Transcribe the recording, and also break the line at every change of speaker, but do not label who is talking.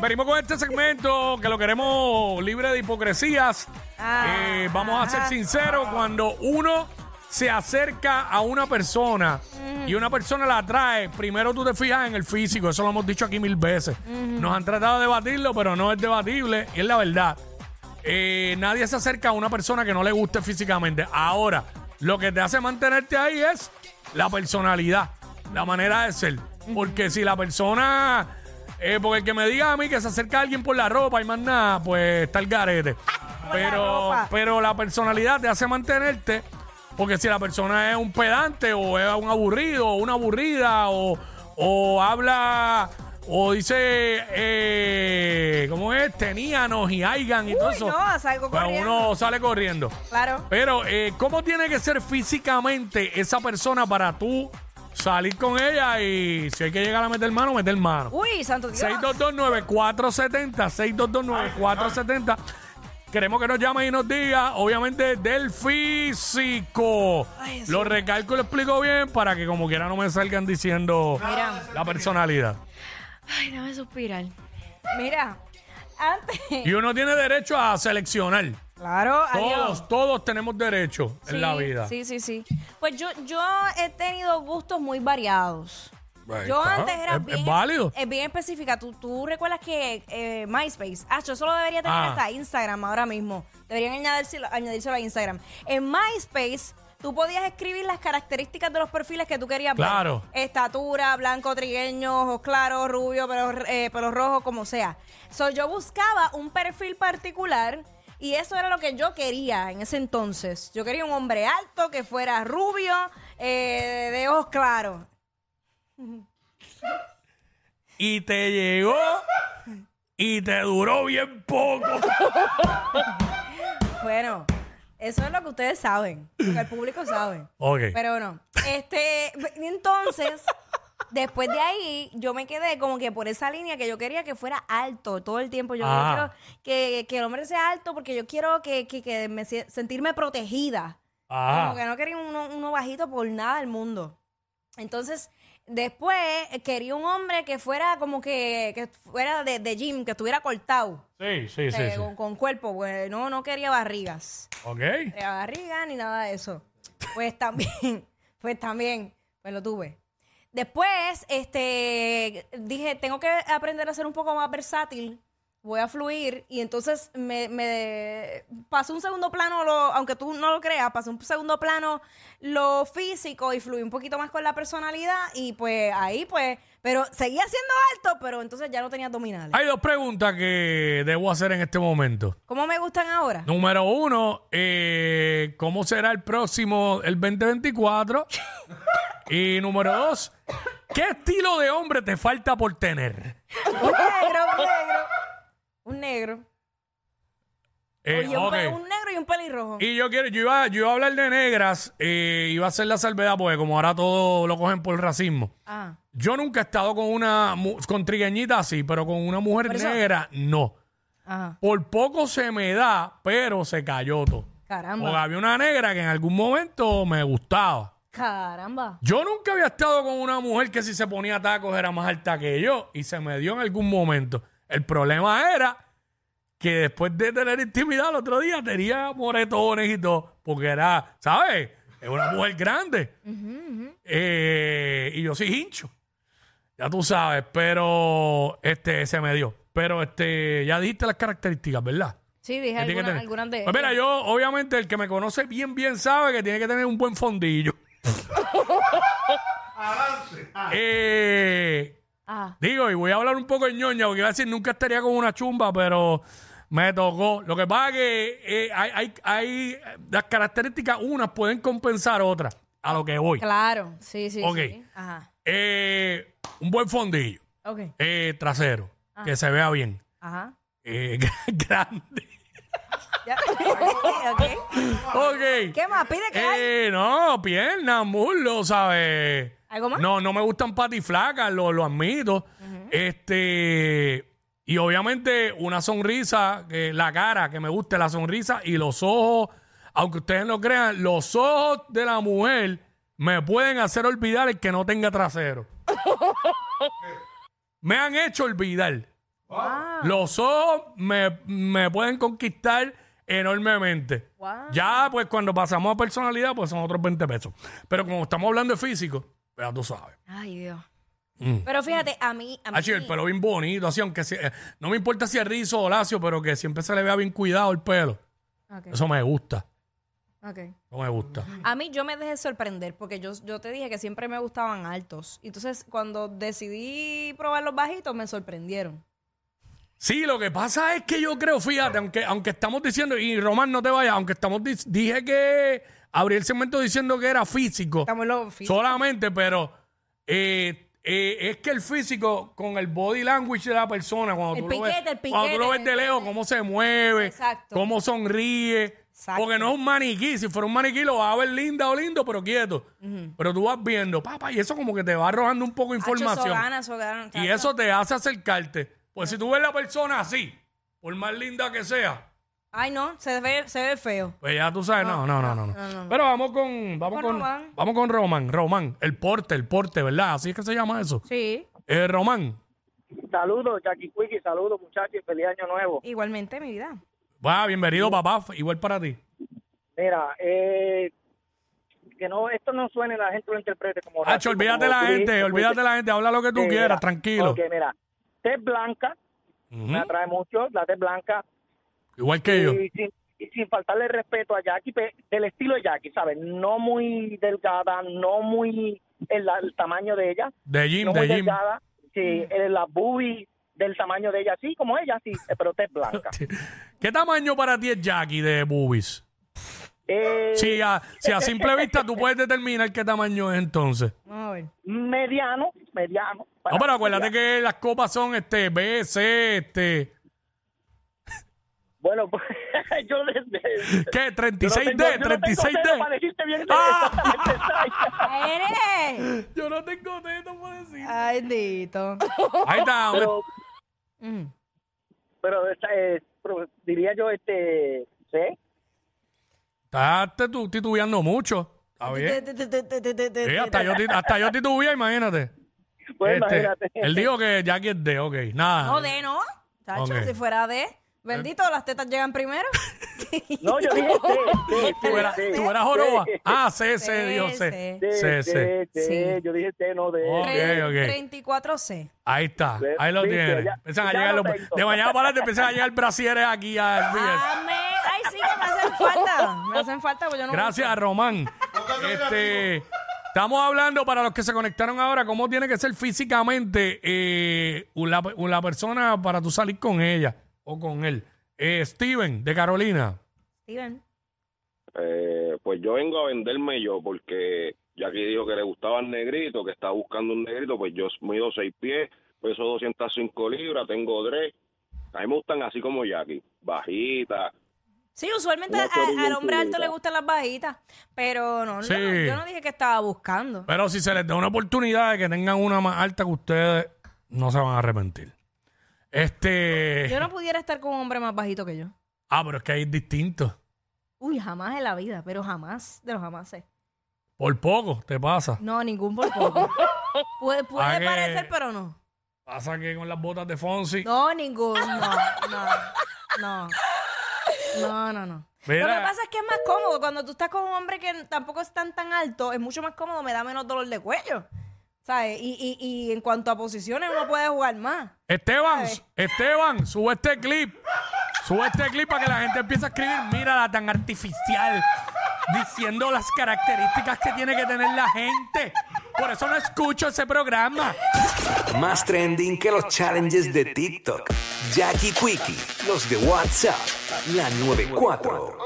venimos con este segmento que lo queremos libre de hipocresías.
Ah,
Eh, vamos a ser sinceros, cuando uno se acerca a una persona y una persona la atrae, primero tú te fijas en el físico, eso lo hemos dicho aquí mil veces. Nos han tratado de debatirlo, pero no es debatible y es la verdad. Eh, nadie se acerca a una persona que no le guste físicamente. Ahora, lo que te hace mantenerte ahí es la personalidad, la manera de ser. Porque si la persona, eh, porque el que me diga a mí que se acerca a alguien por la ropa y más nada, pues está el garete. Pero,
ropa.
pero la personalidad te hace mantenerte. Porque si la persona es un pedante o es un aburrido o una aburrida o, o habla o dice, eh, ¿cómo es? Teníanos y aigan y todo eso.
no, salgo
pues
corriendo.
uno sale corriendo.
Claro.
Pero, eh, ¿cómo tiene que ser físicamente esa persona para tú salir con ella y si hay que llegar a meter mano, meter mano?
Uy, santo Dios.
6229470, 6229470. Queremos que nos llame y nos diga, obviamente, del físico.
Ay.
Lo recalco y lo explico bien para que como quiera no me salgan diciendo
Mira.
la personalidad.
Ay, déjame suspirar. Mira, antes.
Y uno tiene derecho a seleccionar.
Claro, adiós.
Todos, todos tenemos derecho en la vida.
Sí, sí, sí. Pues yo, yo he tenido gustos muy variados.
Ahí
Yo
está.
antes era
Es-
bien,
es válido.
es bien específica. ¿Tú, tú recuerdas que eh, MySpace, ah, yo solo debería tener
Ah.
hasta Instagram ahora mismo. Deberían añadírselo, añadírselo a Instagram. En MySpace, tú podías escribir las características de los perfiles que tú querías
Claro.
ver. Estatura, blanco, trigueño, ojos claros, rubio, pelo, eh, pelo rojo, como sea. So, yo buscaba un perfil particular y eso era lo que yo quería en ese entonces. Yo quería un hombre alto, que fuera rubio, eh, de ojos claros.
Y te llegó y te duró bien poco.
Bueno, eso es lo que ustedes saben, lo que el público sabe.
ok.
Pero no. Este, entonces, después de ahí, yo me quedé como que por esa línea que yo quería que fuera alto todo el tiempo. Yo
Ah.
quiero que, que el hombre sea alto porque yo quiero que, que, que me sie- sentirme protegida. Como que no quería uno, uno bajito por nada del mundo. Entonces, después eh, quería un hombre que fuera como que, que fuera de, de gym, que estuviera cortado.
Sí, sí, sí.
eh,
sí.
Con, con cuerpo, pues no, no quería barrigas.
Ok.
Ni barriga ni nada de eso. Pues también, pues también, pues lo tuve. Después, este, dije, tengo que aprender a ser un poco más versátil. Voy a fluir y entonces me, me pasó un segundo plano, lo, aunque tú no lo creas, pasó un segundo plano lo físico y fluí un poquito más con la personalidad y pues ahí pues, pero seguía siendo alto, pero entonces ya no tenía abdominales.
Hay dos preguntas que debo hacer en este momento.
¿Cómo me gustan ahora?
Número uno, eh, ¿cómo será el próximo, el 2024? y número dos, ¿qué estilo de hombre te falta por tener?
Un negro, un negro. Un negro.
Eh,
Oye, un,
ok.
pe- un negro y un pelirrojo.
Y yo quiero, yo iba, yo iba a hablar de negras, eh, iba a hacer la salvedad, porque como ahora todo lo cogen por racismo.
Ah,
Yo nunca he estado con una, mu- con trigueñita así, pero con una mujer
Por eso-
negra, no.
ajá.
Por poco se me da, pero se cayó todo. Porque
Caramba.
había una negra que en algún momento me gustaba.
Caramba.
Yo nunca había estado con una mujer que si se ponía tacos era más alta que yo y se me dio en algún momento. El problema era que después de tener intimidad el otro día tenía moretones y todo, porque era, ¿sabes? Es una mujer grande. Eh, y yo soy hincho. Ya tú sabes, pero este se me dio. Pero este, ya dijiste las características, ¿verdad?
Sí, dije
¿Qué tiene que
alguna- algunas de
Pues mira, yo, obviamente, el que me conoce bien, bien sabe que tiene que tener un buen fondillo. Eh,
Ah,
digo, y voy a hablar un poco de ñoña, porque iba a decir nunca estaría con una chumba, pero me tocó. Lo que pasa es que eh, hay, hay, hay las características, unas pueden compensar otras, a lo que voy.
claro. Sí, sí,
Ok.
sí. Ajá.
Eh, un buen fondillo,
Ok.
eh, trasero,
Ah.
que se vea bien,
Ajá.
eh, grande.
Ya. ok.
Ok.
¿Qué más? Pide que hay.
Eh, no, piernas, muslos, ¿sabes?
¿Algo más?
No, no me gustan patiflacas, lo, lo admito. Este. Y obviamente una sonrisa, la cara, que me guste la sonrisa y los ojos, aunque ustedes no crean, los ojos de la mujer me pueden hacer olvidar el que no tenga trasero. me han hecho olvidar. Los ojos me, me pueden conquistar enormemente.
Wow.
Ya, pues cuando pasamos a personalidad, pues son otros 20 pesos. Pero como estamos hablando de físico, pues ya tú sabes.
Ay, Dios.
Mm.
Pero fíjate, a mí. A mí
Ah, sí, el pelo bien bonito, así, aunque se- eh, no me importa si es rizo o lacio, pero que siempre se le vea bien cuidado el pelo.
Ok,
Eso me gusta.
ok.
No me gusta.
A mí yo me dejé sorprender porque yo, yo te dije que siempre me gustaban altos. Entonces, cuando decidí probar los bajitos, me sorprendieron.
Sí, lo que pasa es que yo creo, fíjate, aunque, aunque estamos diciendo, y Román, no te vayas, aunque estamos dije que abrí el segmento diciendo que era físico,
Estamos los físicos.
solamente, pero eh, eh, es que el físico con el body language de la persona, cuando,
El
tú, lo ves,
piquete,
cuando tú lo ves de lejos, cómo se mueve,
Exacto.
cómo sonríe.
Exacto.
Porque no es un maniquí. Si fuera un maniquí lo vas a ver linda o lindo, pero quieto. Pero tú vas viendo, papá, y eso como que te va arrojando un poco de información. Y eso te hace acercarte. Pues si tú ves la persona así, por más linda que sea,
Ay, no, se ve, se ve feo.
pues ya tú sabes, no, no, no, no. no.
no, no, no.
Pero vamos con, vamos
Con
con,
Román.
vamos con Román, Román, el porte, el porte, ¿verdad? Así es que se llama eso.
Sí,
Eh, Román,
Saludos, Jackie Quickie, saludos muchachos y feliz año nuevo.
igualmente, mi vida.
va, bienvenido papá, igual para ti.
Mira, eh, que no esto no suene, la gente lo interprete como...
Hacho,
racismo,
olvídate
como
la
tú
gente, olvídate la gente, habla lo que tú quieras,
Mira,
tranquilo.
Ok, mira, tez blanca, me atrae mucho, la tez blanca,
Igual que yo.
y sin, y sin faltarle respeto a Jackie, del estilo de Jackie, ¿sabes? No muy delgada, no muy el, el tamaño de ella,
De Jim,
no
de
muy
Jim.
delgada, sí, eh, la boobie del tamaño de ella, sí, como ella, sí, pero tez blanca.
¿Qué tamaño para ti es Jackie de boobies?
Eh,
Si a, si a simple vista tú puedes determinar qué tamaño es entonces.
Vamos a ver.
mediano, mediano.
No, pero acuérdate que las copas son este B, C, este.
Bueno, pues yo desde...
¿Qué?
yo no
36D,
tengo- yo no tengo
36D.
dedo para decirte bien
Ah. Yo no tengo teto para decir.
Ay, Dito.
Ahí está. hombre.
pero,
Mm.
pero, esa es- pero diría yo, este, ¿sí?
Estás titu- titubeando mucho. Está bien. Sí, hasta, yo, ti- hasta yo titubeé, imagínate.
Pues
Este,
imagínate.
él dijo que Jackie es D, ok. Nada.
No, de no. Chacho,
Ok.
si fuera de. Bendito, las tetas llegan primero.
No, yo dije sí,
Tú eras,
sí,
tú eras joroba.
sí.
Ah, C, C,
Sí,
dijo C.
sí.
Sí,
C, C.
sí,
Sí.
yo dije sí, no de...
Ok, ok.
34C.
Ahí está. Ahí lo
Viste,
tienes.
ya-
Empiezan a
ya
llegar
lo
los,
tengo.
de mañana para adelante empiezan a llegar brasieres aquí BS.
Amén. Ay, sí, que me hacen falta. Me hacen falta porque yo no.
Gracias, Román. Este, estamos hablando para los que se conectaron ahora, cómo tiene que ser físicamente eh, la, la persona para tú salir con ella o con él. Eh, Steven, de Carolina.
Steven.
Eh, pues yo vengo a venderme yo porque Jackie dijo que le gustaba el negrito, que estaba buscando un negrito, pues yo mido seis pies, peso 205 libras, tengo tres. A mí me gustan así como Jackie, bajita.
Sí, usualmente a- al hombre alto le gustan las bajitas. Pero no,
Sí.
yo, no yo no dije que estaba buscando.
Pero si se les da una oportunidad de que tengan una más alta que ustedes, no se van a arrepentir. Este.
Yo no pudiera estar con un hombre más bajito que yo.
Ah, pero es que hay distintos.
Uy, jamás en la vida, pero jamás de los jamás.
Por poco te pasa.
No, ningún por poco. puede
Ah, que-
parecer, pero no.
Pasa que con las botas de Fonsi.
No, ningún. No, no, no. No, no, no.
Mira.
Lo que pasa es que es más cómodo. Cuando tú estás con un hombre que tampoco es tan tan alto, es mucho más cómodo, me da menos dolor de cuello. ¿Sabes? Y, y, y en cuanto a posiciones, uno puede jugar más.
Esteban,
¿Sabes?
Esteban, sube este clip. Sube este clip para que la gente empiece a escribir. Mírala tan artificial. Diciendo las características que tiene que tener la gente. Por eso no escucho ese programa.
Más trending que los challenges de TikTok. Jackie Quickie, los de WhatsApp, la 94.